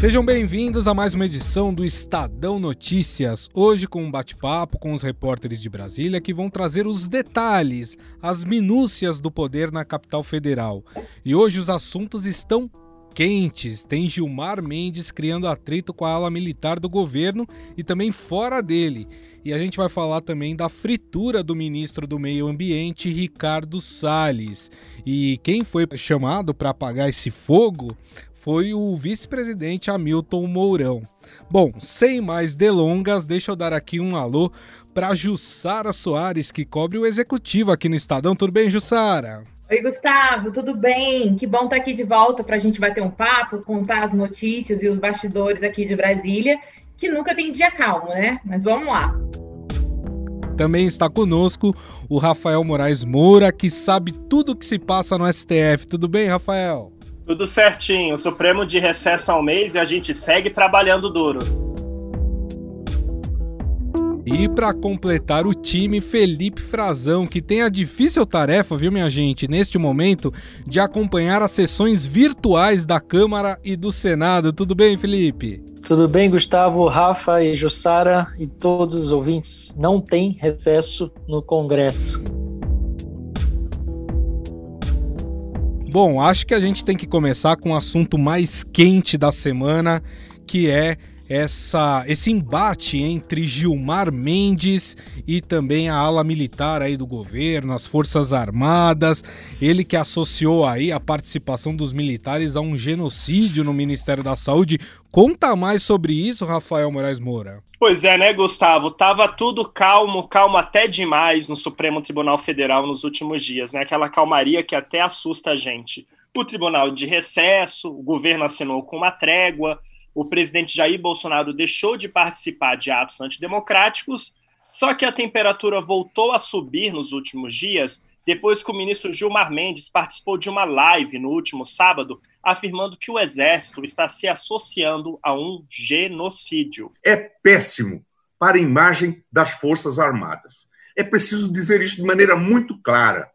Sejam bem-vindos a mais uma edição do Estadão Notícias. Hoje com um bate-papo com os repórteres de Brasília que vão trazer os detalhes, as minúcias do poder na capital federal. E hoje os assuntos estão quentes. Tem Gilmar Mendes criando atrito com a ala militar do governo e também fora dele. E a gente vai falar também da fritura do ministro do Meio Ambiente, Ricardo Salles. E quem foi chamado para apagar esse fogo foi o vice-presidente Hamilton Mourão. Bom, sem mais delongas, deixa eu dar aqui um alô para Jussara Soares, que cobre o executivo aqui no Estadão. Tudo bem, Jussara? Oi, Gustavo, tudo bem? Que bom estar aqui de volta para a gente bater um papo, contar as notícias e os bastidores aqui de Brasília, que nunca tem dia calmo, né? Mas vamos lá. Também está conosco o Rafael Moraes Moura, que sabe tudo o que se passa no STF. Tudo bem, Rafael? Tudo certinho. Supremo de recesso ao mês e a gente segue trabalhando duro. E para completar o time, Felipe Frazão, que tem a difícil tarefa, viu, minha gente, neste momento, de acompanhar as sessões virtuais da Câmara e do Senado. Tudo bem, Felipe? Tudo bem, Gustavo, Rafa e Jussara e todos os ouvintes. Não tem recesso no Congresso. Bom, acho que a gente tem que começar com o assunto mais quente da semana, que é essa, esse embate entre Gilmar Mendes e também a ala militar aí do governo, as Forças Armadas, ele que associou aí a participação dos militares a um genocídio no Ministério da Saúde. Conta mais sobre isso, Rafael Moraes Moura. Pois é, né, Gustavo? Tava tudo calmo, calmo até demais no Supremo Tribunal Federal nos últimos dias, né? Aquela calmaria que até assusta a gente. O tribunal de recesso, o governo assinou com uma trégua, o presidente Jair Bolsonaro deixou de participar de atos antidemocráticos, só que a temperatura voltou a subir nos últimos dias, depois que o ministro Gilmar Mendes participou de uma live no último sábado, afirmando que o Exército está se associando a um genocídio. É péssimo para a imagem das Forças Armadas. É preciso dizer isso de maneira muito clara.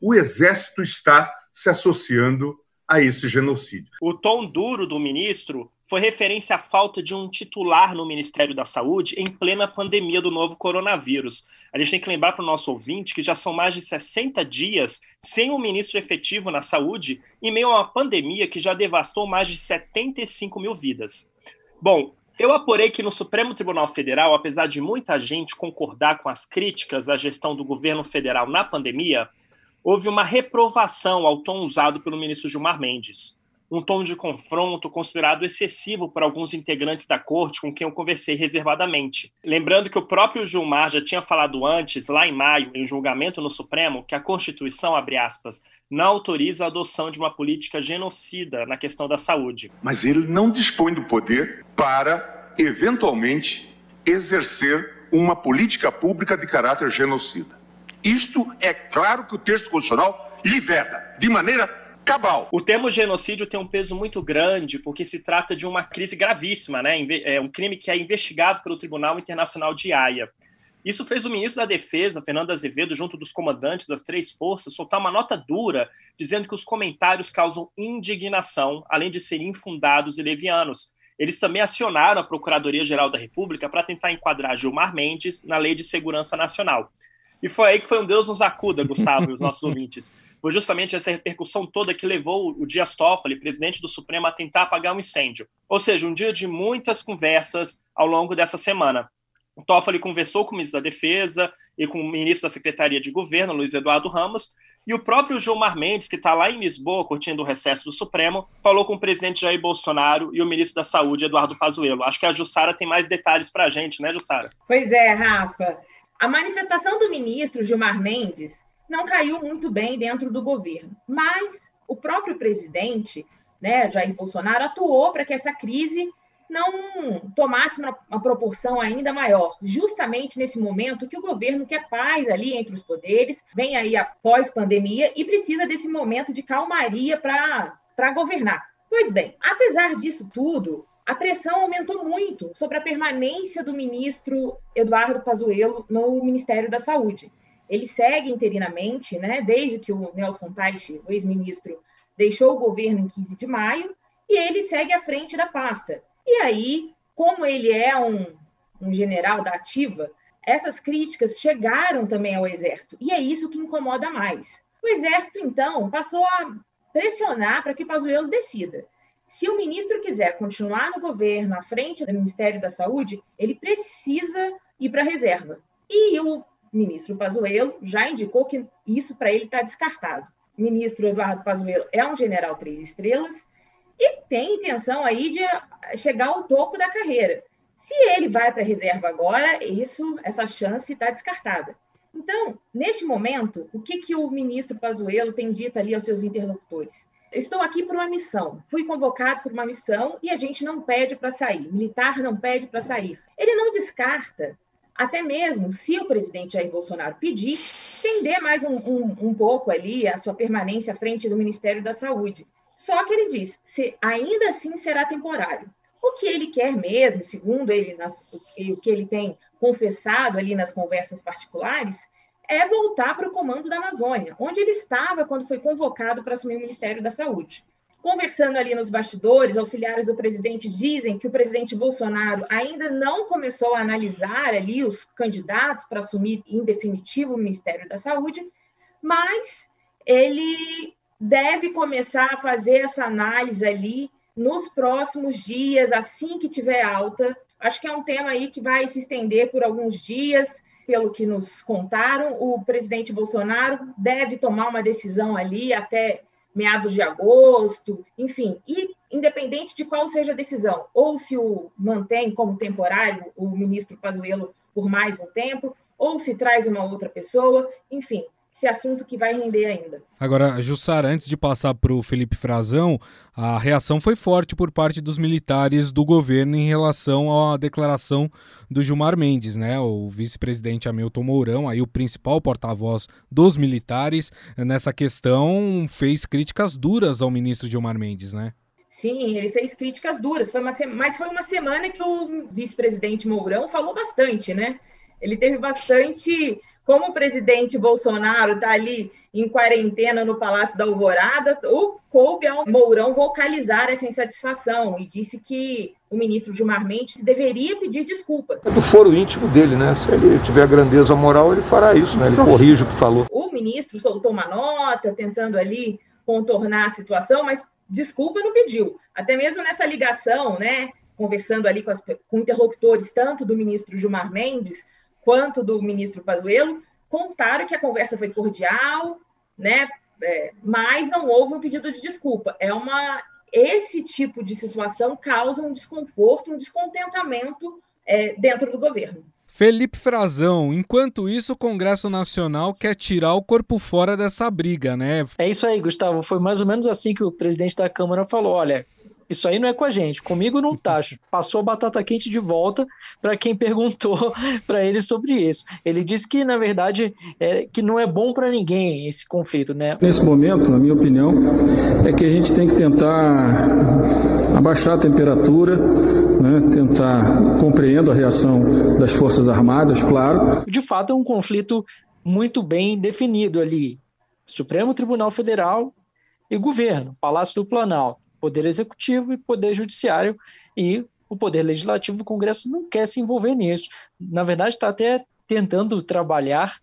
O Exército está se associando a esse genocídio. O tom duro do ministro foi referência à falta de um titular no Ministério da Saúde em plena pandemia do novo coronavírus. A gente tem que lembrar para o nosso ouvinte que já são mais de 60 dias sem um ministro efetivo na saúde, em meio a uma pandemia que já devastou mais de 75 mil vidas. Bom, eu apurei que no Supremo Tribunal Federal, apesar de muita gente concordar com as críticas à gestão do governo federal na pandemia, houve uma reprovação ao tom usado pelo ministro Gilmar Mendes. Um tom de confronto considerado excessivo por alguns integrantes da corte com quem eu conversei reservadamente. Lembrando que o próprio Gilmar já tinha falado antes, lá em maio, em julgamento no Supremo, que a Constituição, abre aspas, não autoriza a adoção de uma política genocida na questão da saúde. Mas ele não dispõe do poder para, eventualmente, exercer uma política pública de caráter genocida. Isto é claro que o texto constitucional lhe veda, de maneira cabal. O termo genocídio tem um peso muito grande porque se trata de uma crise gravíssima, né? É um crime que é investigado pelo Tribunal Internacional de Haia. Isso fez o ministro da Defesa, Fernando Azevedo, junto dos comandantes das três forças, soltar uma nota dura, dizendo que os comentários causam indignação, além de serem infundados e levianos. Eles também acionaram a Procuradoria-Geral da República para tentar enquadrar Gilmar Mendes na Lei de Segurança Nacional. E foi aí que foi um Deus nos acuda, Gustavo e os nossos ouvintes. Foi justamente essa repercussão toda que levou o Dias Toffoli, presidente do Supremo, a tentar apagar um incêndio. Ou seja, um dia de muitas conversas ao longo dessa semana. O Toffoli conversou com o ministro da Defesa e com o ministro da Secretaria de Governo, Luiz Eduardo Ramos, e o próprio Gilmar Mendes, que está lá em Lisboa, curtindo o recesso do Supremo, falou com o presidente Jair Bolsonaro e o ministro da Saúde, Eduardo Pazuello. Acho que a Jussara tem mais detalhes para a gente, né, Jussara? Pois é, Rafa. A manifestação do ministro Gilmar Mendes não caiu muito bem dentro do governo, mas o próprio presidente, né, Jair Bolsonaro, atuou para que essa crise não tomasse uma, uma, proporção ainda maior, justamente nesse momento que o governo quer paz ali entre os poderes, vem aí após pandemia e precisa desse momento de calmaria para governar. Pois bem, apesar disso tudo, a pressão aumentou muito sobre a permanência do ministro Eduardo Pazuello no Ministério da Saúde. Ele segue interinamente, né, desde que o Nelson Teich, o ex-ministro, deixou o governo em 15 de maio, e ele segue à frente da pasta. E aí, como ele é um, um general da ativa, essas críticas chegaram também ao Exército, e é isso que incomoda mais. O Exército, então, passou a pressionar para que Pazuello decida. Se o ministro quiser continuar no governo, à frente do Ministério da Saúde, ele precisa ir para a reserva. E o ministro Pazuello já indicou que isso para ele está descartado. O ministro Eduardo Pazuello é um general três estrelas e tem intenção aí de chegar ao topo da carreira. Se ele vai para a reserva agora, isso, essa chance está descartada. Então, neste momento, o que, que o ministro Pazuello tem dito ali aos seus interlocutores? Estou aqui por uma missão. Fui convocado por uma missão e a gente não pede para sair. Militar não pede para sair. Ele não descarta, até mesmo se o presidente Jair Bolsonaro pedir, estender mais um, um, um pouco ali a sua permanência à frente do Ministério da Saúde. Só que ele diz, se, ainda assim será temporário. O que ele quer mesmo, segundo ele, nas, o que ele tem confessado ali nas conversas particulares, é voltar para o comando da Amazônia, onde ele estava quando foi convocado para assumir o Ministério da Saúde. Conversando ali nos bastidores, auxiliares do presidente dizem que o presidente Bolsonaro ainda não começou a analisar ali os candidatos para assumir em definitivo o Ministério da Saúde, mas ele deve começar a fazer essa análise ali nos próximos dias, assim que tiver alta. Acho que é um tema aí que vai se estender por alguns dias, pelo que nos contaram. O presidente Bolsonaro deve tomar uma decisão ali até meados de agosto, enfim, e independente de qual seja a decisão, ou se o mantém como temporário o ministro Pazuello por mais um tempo, ou se traz uma outra pessoa, enfim, esse assunto que vai render ainda. Agora, Jussara, antes de passar para o Felipe Frazão, a reação foi forte por parte dos militares do governo em relação à declaração do Gilmar Mendes, né? O vice-presidente Hamilton Mourão, aí o principal porta-voz dos militares nessa questão, fez críticas duras ao ministro Gilmar Mendes, né? Sim, ele fez críticas duras, foi uma mas foi uma semana que o vice-presidente Mourão falou bastante, né? Ele teve bastante como o presidente Bolsonaro está ali em quarentena no Palácio da Alvorada, o coube ao Mourão vocalizar essa insatisfação e disse que o ministro Gilmar Mendes deveria pedir desculpa. É do foro íntimo dele, né? Se ele tiver grandeza moral, ele fará isso, né? Ele corrige o que falou. O ministro soltou uma nota tentando ali contornar a situação, mas desculpa não pediu. Até mesmo nessa ligação, né? Conversando ali com, as, com interlocutores, tanto do ministro Gilmar Mendes quanto do ministro Pazuello, contaram que a conversa foi cordial, né? É, mas não houve um pedido de desculpa. É uma esse tipo de situação causa um desconforto, um descontentamento é, dentro do governo. Felipe Frazão, enquanto isso, o Congresso Nacional quer tirar o corpo fora dessa briga, né? É isso aí, Gustavo. Foi mais ou menos assim que o presidente da Câmara falou: olha, isso aí não é com a gente. Comigo não tá. Passou a batata quente de volta para quem perguntou para ele sobre isso. Ele disse que, na verdade, é, que não é bom para ninguém esse conflito, né? Nesse momento, na minha opinião, é que a gente tem que tentar abaixar a temperatura, né? tentar compreender a reação das Forças Armadas, claro. De fato, é um conflito muito bem definido ali. Supremo Tribunal Federal e governo, Palácio do Planalto. Poder Executivo e Poder Judiciário, e o Poder Legislativo, o Congresso não quer se envolver nisso. Na verdade, está até tentando trabalhar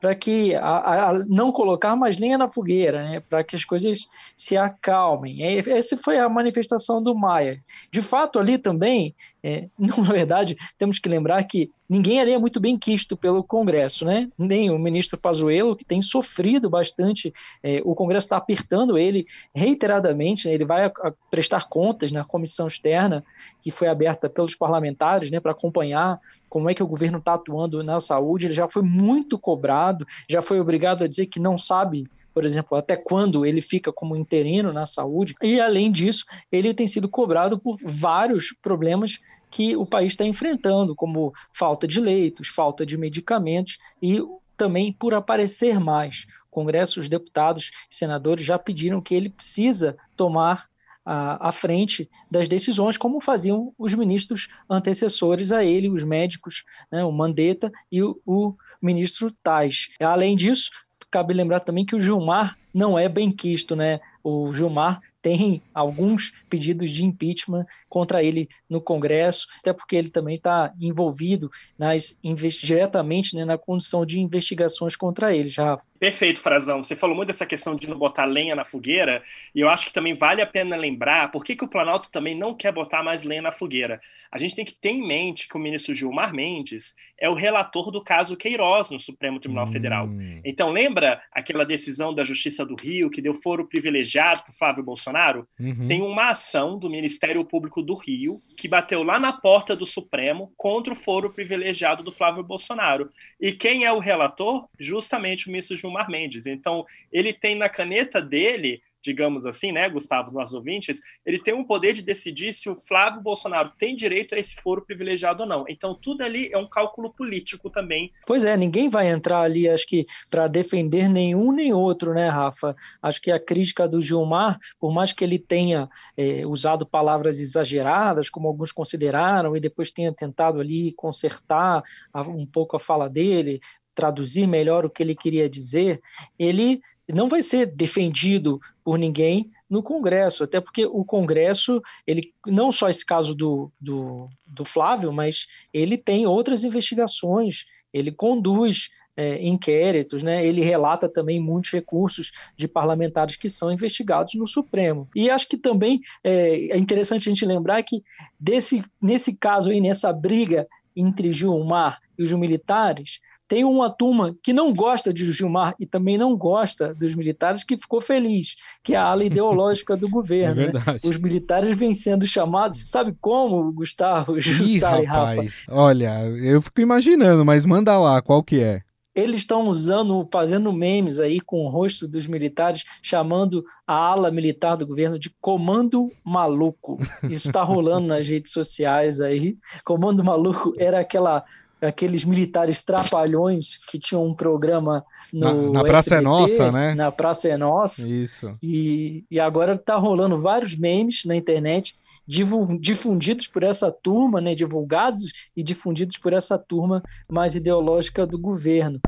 para que a, a, não colocar mais lenha na fogueira, né? para que as coisas se acalmem. É, essa foi a manifestação do Maia. De fato, ali também, é, não, na verdade, temos que lembrar que ninguém ali é muito bem quisto pelo Congresso, né? nem o ministro Pazuello, que tem sofrido bastante, é, o Congresso está apertando ele reiteradamente, né? ele vai a, a prestar contas na comissão externa que foi aberta pelos parlamentares né, para acompanhar como é que o governo está atuando na saúde, ele já foi muito cobrado, já foi obrigado a dizer que não sabe por exemplo, até quando ele fica como interino na saúde. E, além disso, ele tem sido cobrado por vários problemas que o país está enfrentando, como falta de leitos, falta de medicamentos e também por aparecer mais. O Congresso, os deputados e senadores já pediram que ele precisa tomar à, à frente das decisões, como faziam os ministros antecessores a ele, os médicos, né, o Mandetta e o, o ministro Tais. Além disso, cabe lembrar também que o Gilmar não é bem quisto, né? O Gilmar tem alguns pedidos de impeachment contra ele no Congresso, até porque ele também está envolvido nas, diretamente né, na condição de investigações contra ele. Já Perfeito, Frazão. Você falou muito dessa questão de não botar lenha na fogueira, e eu acho que também vale a pena lembrar por que, que o Planalto também não quer botar mais lenha na fogueira. A gente tem que ter em mente que o ministro Gilmar Mendes é o relator do caso Queiroz no Supremo Tribunal hum. Federal. Então, lembra aquela decisão da Justiça do Rio que deu foro privilegiado para Flávio Bolsonaro? Uhum. Tem uma ação do Ministério Público do Rio que bateu lá na porta do Supremo contra o foro privilegiado do Flávio Bolsonaro. E quem é o relator? Justamente o ministro Gilmar Mendes. Então, ele tem na caneta dele digamos assim, né, Gustavo, nossos ouvintes, ele tem um poder de decidir se o Flávio Bolsonaro tem direito a esse foro privilegiado ou não. Então, tudo ali é um cálculo político também. Pois é, ninguém vai entrar ali, acho que, para defender nenhum nem outro, né, Rafa? Acho que a crítica do Gilmar, por mais que ele tenha é, usado palavras exageradas, como alguns consideraram, e depois tenha tentado ali consertar um pouco a fala dele, traduzir melhor o que ele queria dizer, ele não vai ser defendido por ninguém no Congresso, até porque o Congresso, ele não só esse caso do, do, do Flávio, mas ele tem outras investigações, ele conduz é, inquéritos, né? ele relata também muitos recursos de parlamentares que são investigados no Supremo. E acho que também é, é interessante a gente lembrar que desse, nesse caso aí, nessa briga entre Gilmar e os militares, tem uma turma que não gosta de Gilmar e também não gosta dos militares que ficou feliz, que é a ala ideológica do governo. É né? Os militares vêm sendo chamados, sabe como, Gustavo, Jussai, rapaz? Olha, eu fico imaginando, mas manda lá, qual que é? Eles estão usando, fazendo memes aí com o rosto dos militares, chamando a ala militar do governo de Comando Maluco. Isso está rolando nas redes sociais aí. Comando Maluco era aquela aqueles militares trapalhões que tinham um programa no na, na Praça é Nossa, né? Na Praça é Nossa. Isso. E, e agora tá rolando vários memes na internet difundidos por essa turma, né, divulgados e difundidos por essa turma mais ideológica do governo.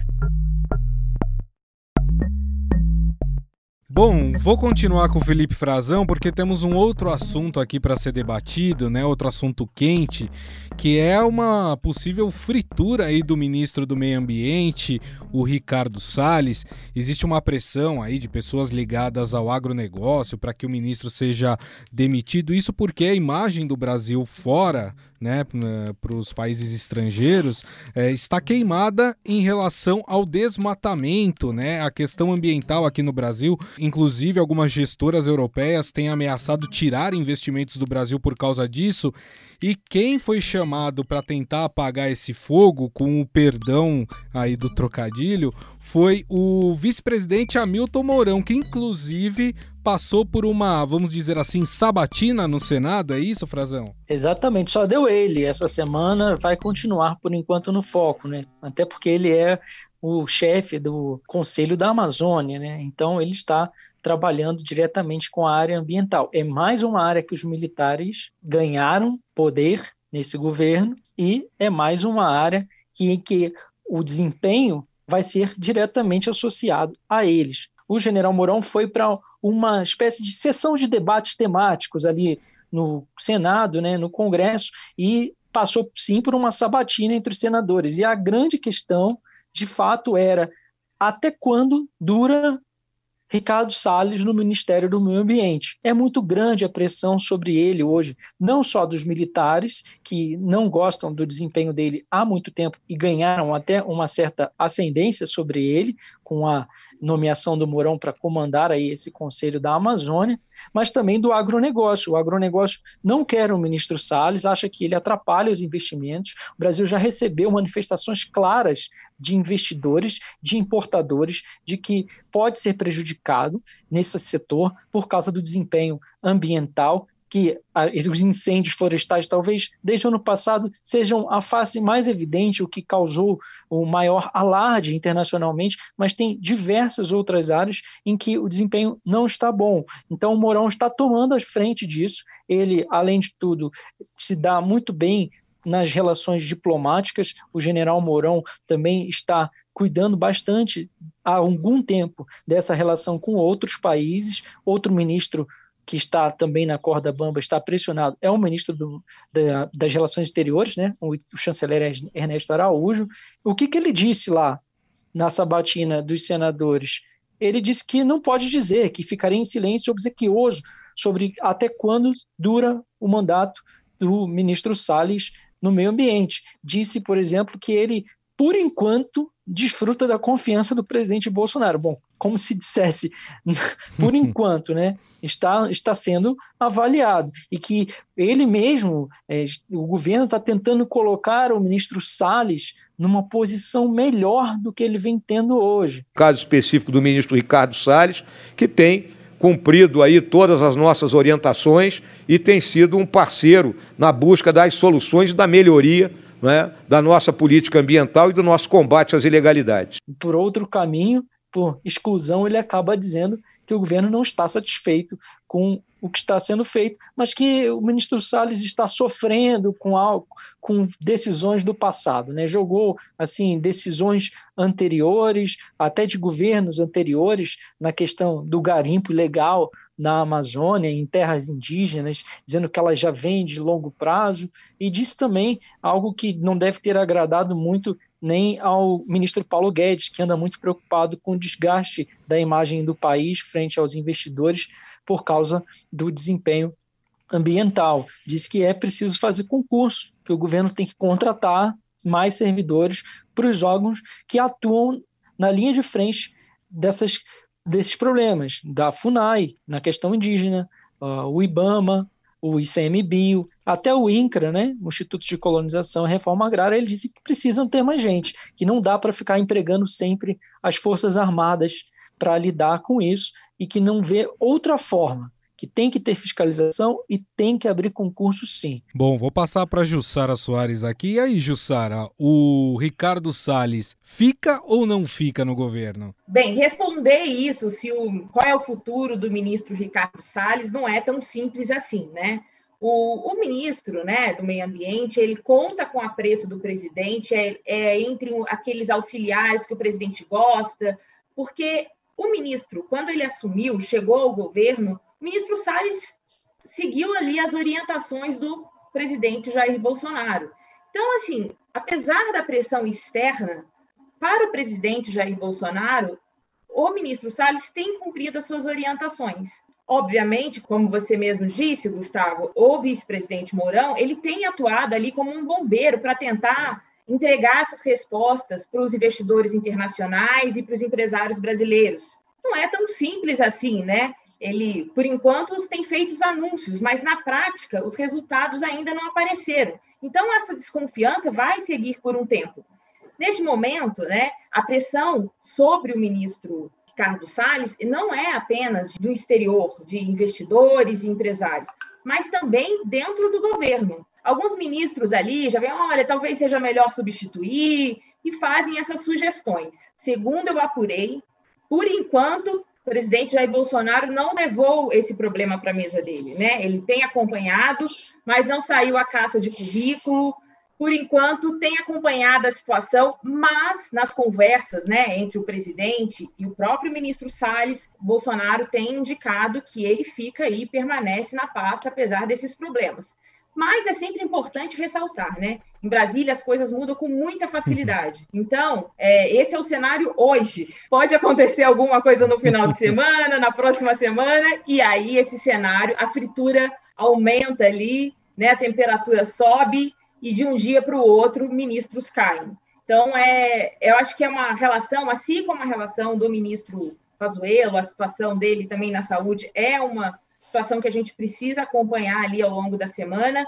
Bom, vou continuar com o Felipe Frazão porque temos um outro assunto aqui para ser debatido, né? Outro assunto quente, que é uma possível fritura aí do ministro do Meio Ambiente, o Ricardo Salles. Existe uma pressão aí de pessoas ligadas ao agronegócio para que o ministro seja demitido. Isso porque a imagem do Brasil fora né, para os países estrangeiros, é, está queimada em relação ao desmatamento, né? A questão ambiental aqui no Brasil, inclusive algumas gestoras europeias têm ameaçado tirar investimentos do Brasil por causa disso. E quem foi chamado para tentar apagar esse fogo, com o perdão aí do trocadilho, foi o vice-presidente Hamilton Mourão, que inclusive passou por uma, vamos dizer assim, sabatina no Senado, é isso, Frazão? Exatamente, só deu ele. Essa semana vai continuar por enquanto no foco, né? Até porque ele é o chefe do Conselho da Amazônia, né? Então ele está trabalhando diretamente com a área ambiental. É mais uma área que os militares ganharam poder nesse governo e é mais uma área que, que o desempenho vai ser diretamente associado a eles. O general Mourão foi para uma espécie de sessão de debates temáticos ali no Senado, né, no Congresso, e passou sim por uma sabatina entre os senadores. E a grande questão, de fato, era até quando dura Ricardo Salles no Ministério do Meio Ambiente. É muito grande a pressão sobre ele hoje, não só dos militares, que não gostam do desempenho dele há muito tempo e ganharam até uma certa ascendência sobre ele, com a nomeação do Mourão para comandar aí esse Conselho da Amazônia, mas também do agronegócio. O agronegócio não quer o ministro Salles, acha que ele atrapalha os investimentos. O Brasil já recebeu manifestações claras de investidores, de importadores, de que pode ser prejudicado nesse setor por causa do desempenho ambiental que os incêndios florestais, talvez desde o ano passado, sejam a face mais evidente, o que causou o maior alarde internacionalmente, mas tem diversas outras áreas em que o desempenho não está bom. Então, o Mourão está tomando a frente disso. Ele, além de tudo, se dá muito bem nas relações diplomáticas. O general Mourão também está cuidando bastante há algum tempo dessa relação com outros países. Outro ministro que está também na corda bamba, está pressionado, é o ministro do, da, das Relações Exteriores, né? o, o chanceler Ernesto Araújo. O que, que ele disse lá na sabatina dos senadores? Ele disse que não pode dizer, que ficaria em silêncio obsequioso sobre até quando dura o mandato do ministro Salles no meio ambiente. Disse, por exemplo, que ele, por enquanto, desfruta da confiança do presidente Bolsonaro. Bom, como se dissesse, por enquanto, né, está, está sendo avaliado e que ele mesmo, é, o governo está tentando colocar o ministro Salles numa posição melhor do que ele vem tendo hoje. Caso específico do ministro Ricardo Salles, que tem cumprido aí todas as nossas orientações e tem sido um parceiro na busca das soluções e da melhoria né, da nossa política ambiental e do nosso combate às ilegalidades. Por outro caminho, por exclusão, ele acaba dizendo que o governo não está satisfeito com o que está sendo feito, mas que o ministro Salles está sofrendo com algo, com decisões do passado, né? Jogou assim decisões anteriores, até de governos anteriores, na questão do garimpo ilegal na Amazônia, em terras indígenas, dizendo que ela já vem de longo prazo, e disse também algo que não deve ter agradado muito nem ao ministro Paulo Guedes, que anda muito preocupado com o desgaste da imagem do país frente aos investidores por causa do desempenho ambiental. Diz que é preciso fazer concurso, que o governo tem que contratar mais servidores para os órgãos que atuam na linha de frente dessas desses problemas, da FUNAI, na questão indígena, uh, o IBAMA, o ICMBio, até o INCRA, né, o Instituto de Colonização e Reforma Agrária, ele disse que precisam ter mais gente, que não dá para ficar empregando sempre as Forças Armadas para lidar com isso e que não vê outra forma que tem que ter fiscalização e tem que abrir concurso sim. Bom, vou passar para Jussara Soares aqui. E aí, Jussara, o Ricardo Salles fica ou não fica no governo? Bem, responder isso, se o, qual é o futuro do ministro Ricardo Salles, não é tão simples assim, né? O, o, ministro né, do Meio Ambiente, ele conta com o apreço do presidente, é, é entre aqueles auxiliares que o presidente gosta, porque o ministro, quando ele assumiu, chegou ao governo, o ministro Salles seguiu ali as orientações do presidente Jair Bolsonaro. Então, assim, apesar da pressão externa, para o presidente Jair Bolsonaro, o ministro Salles tem cumprido as suas orientações. Obviamente, como você mesmo disse, Gustavo, o vice-presidente Mourão, ele tem atuado ali como um bombeiro para tentar entregar essas respostas para os investidores internacionais e para os empresários brasileiros. Não é tão simples assim, né? Ele, por enquanto, tem feito os anúncios, mas na prática os resultados ainda não apareceram. Então, essa desconfiança vai seguir por um tempo. Neste momento, né, a pressão sobre o ministro Ricardo Salles não é apenas do exterior, de investidores e empresários, mas também dentro do governo. Alguns ministros ali já vêm, olha, talvez seja melhor substituir, e fazem essas sugestões. Segundo eu apurei, por enquanto, o presidente Jair Bolsonaro não levou esse problema para a mesa dele, né? Ele tem acompanhado, mas não saiu a caça de currículo. Por enquanto, tem acompanhado a situação, mas nas conversas, né, entre o presidente e o próprio ministro Salles, Bolsonaro tem indicado que ele fica aí, permanece na pasta, apesar desses problemas. Mas é sempre importante ressaltar, né? Em Brasília as coisas mudam com muita facilidade. Então, é, esse é o cenário hoje. Pode acontecer alguma coisa no final de semana, na próxima semana, e aí esse cenário, a fritura aumenta ali, né? A temperatura sobe e de um dia para o outro ministros caem. Então, é, eu acho que é uma relação, assim como a relação do ministro Pazuello, a situação dele também na saúde é uma situação que a gente precisa acompanhar ali ao longo da semana.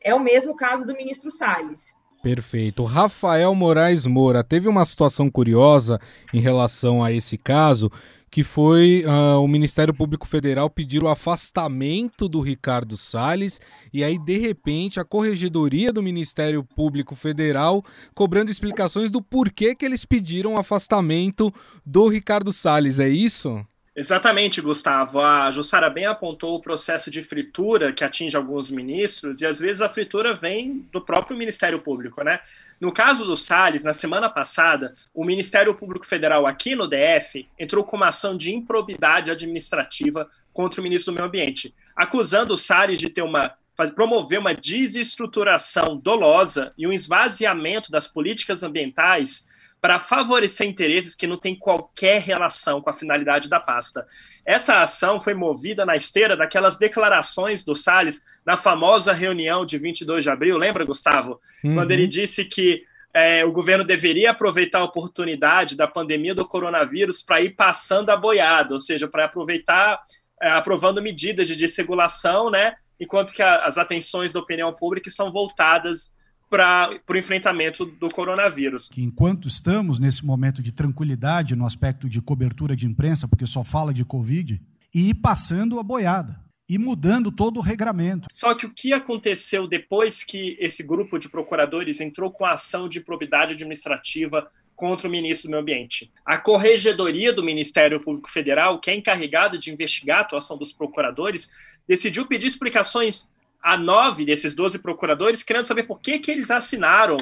É o mesmo caso do ministro Salles. Perfeito. Rafael Moraes Moura, teve uma situação curiosa em relação a esse caso, que foi uh, o Ministério Público Federal pedir o afastamento do Ricardo Salles e aí, de repente, a Corregedoria do Ministério Público Federal cobrando explicações do porquê que eles pediram o afastamento do Ricardo Salles, é isso? Exatamente, Gustavo. A Jussara bem apontou o processo de fritura que atinge alguns ministros, e às vezes a fritura vem do próprio Ministério Público, né? No caso do Salles, na semana passada, o Ministério Público Federal aqui no DF entrou com uma ação de improbidade administrativa contra o ministro do Meio Ambiente, acusando o Salles de ter uma promover uma desestruturação dolosa e um esvaziamento das políticas ambientais para favorecer interesses que não têm qualquer relação com a finalidade da pasta. Essa ação foi movida na esteira daquelas declarações do Salles na famosa reunião de 22 de abril, lembra, Gustavo? Uhum. Quando ele disse que é, o governo deveria aproveitar a oportunidade da pandemia do coronavírus para ir passando a boiada, ou seja, para aproveitar, é, aprovando medidas de desregulação, né? Enquanto que a, as atenções da opinião pública estão voltadas para o enfrentamento do coronavírus. Que enquanto estamos nesse momento de tranquilidade no aspecto de cobertura de imprensa, porque só fala de Covid, e ir passando a boiada e mudando todo o regramento. Só que o que aconteceu depois que esse grupo de procuradores entrou com a ação de probidade administrativa contra o ministro do Meio Ambiente? A Corregedoria do Ministério Público Federal, que é encarregada de investigar a atuação dos procuradores, decidiu pedir explicações a nove desses doze procuradores, querendo saber por que, que eles assinaram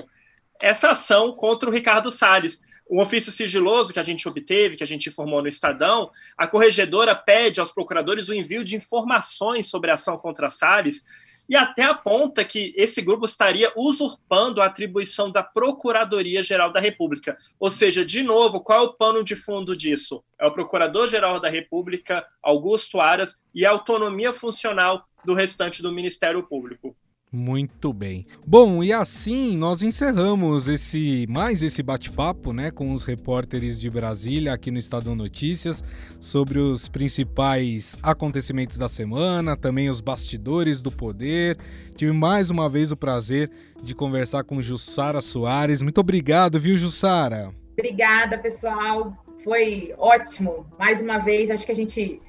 essa ação contra o Ricardo Salles. Um ofício sigiloso que a gente obteve, que a gente informou no Estadão, a corregedora pede aos procuradores o envio de informações sobre a ação contra Salles e até aponta que esse grupo estaria usurpando a atribuição da Procuradoria-Geral da República. Ou seja, de novo, qual é o pano de fundo disso? É o Procurador-Geral da República, Augusto Aras, e a autonomia funcional do restante do Ministério Público. Muito bem. Bom, e assim nós encerramos esse mais esse bate-papo, né, com os repórteres de Brasília aqui no Estadão Notícias sobre os principais acontecimentos da semana, também os bastidores do poder. Tive mais uma vez o prazer de conversar com Jussara Soares. Muito obrigado, viu, Jussara? Obrigada, pessoal. Foi ótimo. Mais uma vez, acho que a gente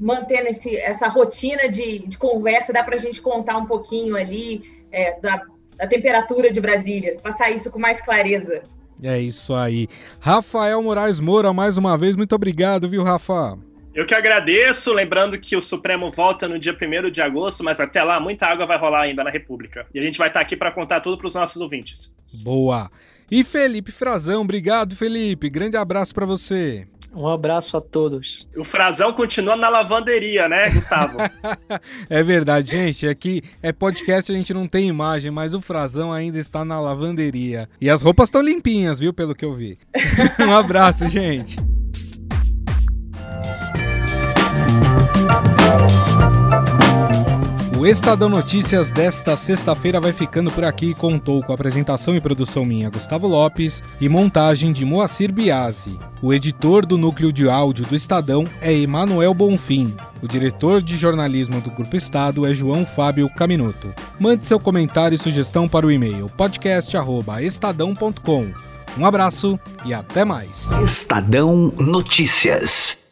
mantendo esse, essa rotina de, de conversa, dá para a gente contar um pouquinho ali é, da, da temperatura de Brasília, passar isso com mais clareza. É isso aí. Rafael Moraes Moura, mais uma vez, muito obrigado, viu, Rafa? Eu que agradeço, lembrando que o Supremo volta no dia 1 de agosto, mas até lá muita água vai rolar ainda na República. E a gente vai estar aqui para contar tudo para os nossos ouvintes. Boa. E Felipe Frazão, obrigado, Felipe. Grande abraço para você. Um abraço a todos. O Frazão continua na lavanderia, né, Gustavo? é verdade, gente. Aqui é podcast, a gente não tem imagem, mas o Frazão ainda está na lavanderia. E as roupas estão limpinhas, viu, pelo que eu vi. um abraço, gente. O Estadão Notícias desta sexta-feira vai ficando por aqui. Contou com apresentação e produção minha, Gustavo Lopes, e montagem de Moacir Biasi. O editor do núcleo de áudio do Estadão é Emanuel Bonfim. O diretor de jornalismo do Grupo Estado é João Fábio Caminoto. Mande seu comentário e sugestão para o e-mail podcast@estadão.com. Um abraço e até mais. Estadão Notícias.